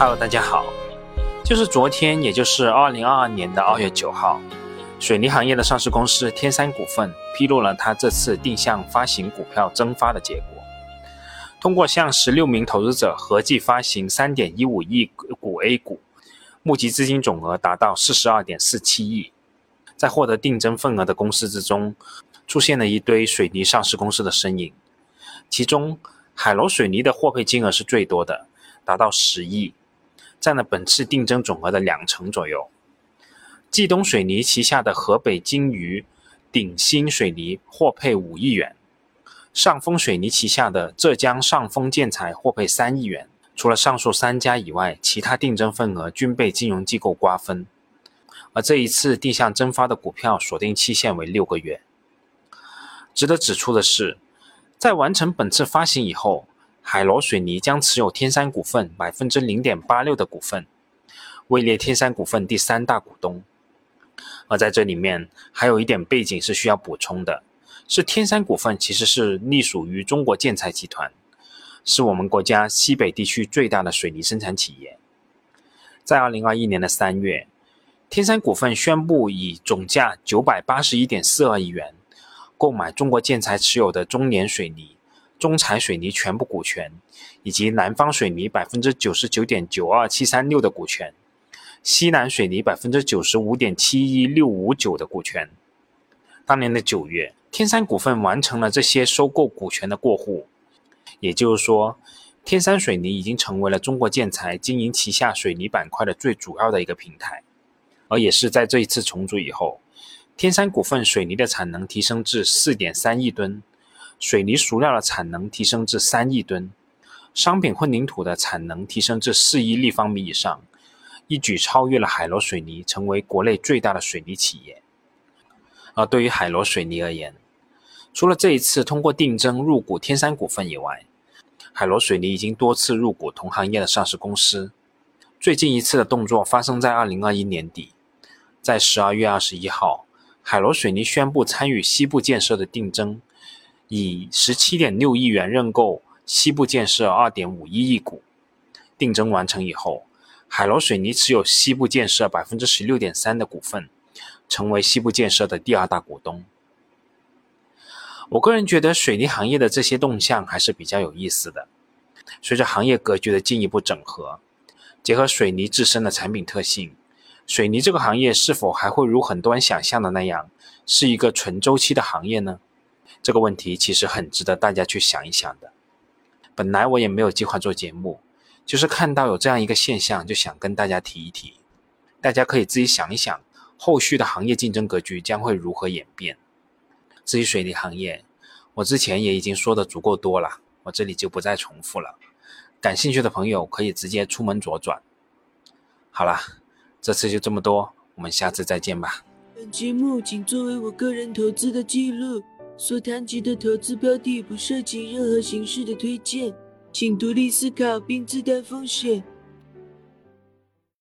Hello，大家好。就是昨天，也就是二零二二年的二月九号，水泥行业的上市公司天山股份披露了它这次定向发行股票增发的结果。通过向十六名投资者合计发行三点一五亿股 A 股，募集资金总额达到四十二点四七亿。在获得定增份额的公司之中，出现了一堆水泥上市公司的身影，其中海螺水泥的获配金额是最多的，达到十亿。占了本次定增总额的两成左右。冀东水泥旗下的河北金鱼、鼎新水泥获配五亿元，上峰水泥旗下的浙江上峰建材获配三亿元。除了上述三家以外，其他定增份额均被金融机构瓜分。而这一次定向增发的股票锁定期限为六个月。值得指出的是，在完成本次发行以后。海螺水泥将持有天山股份百分之零点八六的股份，位列天山股份第三大股东。而在这里面还有一点背景是需要补充的，是天山股份其实是隶属于中国建材集团，是我们国家西北地区最大的水泥生产企业。在二零二一年的三月，天山股份宣布以总价九百八十一点四二亿元购买中国建材持有的中联水泥。中材水泥全部股权，以及南方水泥百分之九十九点九二七三六的股权，西南水泥百分之九十五点七一六五九的股权。当年的九月，天山股份完成了这些收购股权的过户，也就是说，天山水泥已经成为了中国建材经营旗下水泥板块的最主要的一个平台，而也是在这一次重组以后，天山股份水泥的产能提升至四点三亿吨。水泥熟料的产能提升至三亿吨，商品混凝土的产能提升至四亿立方米以上，一举超越了海螺水泥，成为国内最大的水泥企业。而对于海螺水泥而言，除了这一次通过定增入股天山股份以外，海螺水泥已经多次入股同行业的上市公司。最近一次的动作发生在二零二一年底，在十二月二十一号，海螺水泥宣布参与西部建设的定增。以十七点六亿元认购西部建设二点五一亿股，定增完成以后，海螺水泥持有西部建设百分之十六点三的股份，成为西部建设的第二大股东。我个人觉得水泥行业的这些动向还是比较有意思的。随着行业格局的进一步整合，结合水泥自身的产品特性，水泥这个行业是否还会如很多人想象的那样，是一个纯周期的行业呢？这个问题其实很值得大家去想一想的。本来我也没有计划做节目，就是看到有这样一个现象，就想跟大家提一提。大家可以自己想一想，后续的行业竞争格局将会如何演变。至于水泥行业，我之前也已经说的足够多了，我这里就不再重复了。感兴趣的朋友可以直接出门左转。好了，这次就这么多，我们下次再见吧。本节目仅作为我个人投资的记录。所谈及的投资标的不涉及任何形式的推荐，请独立思考并自担风险。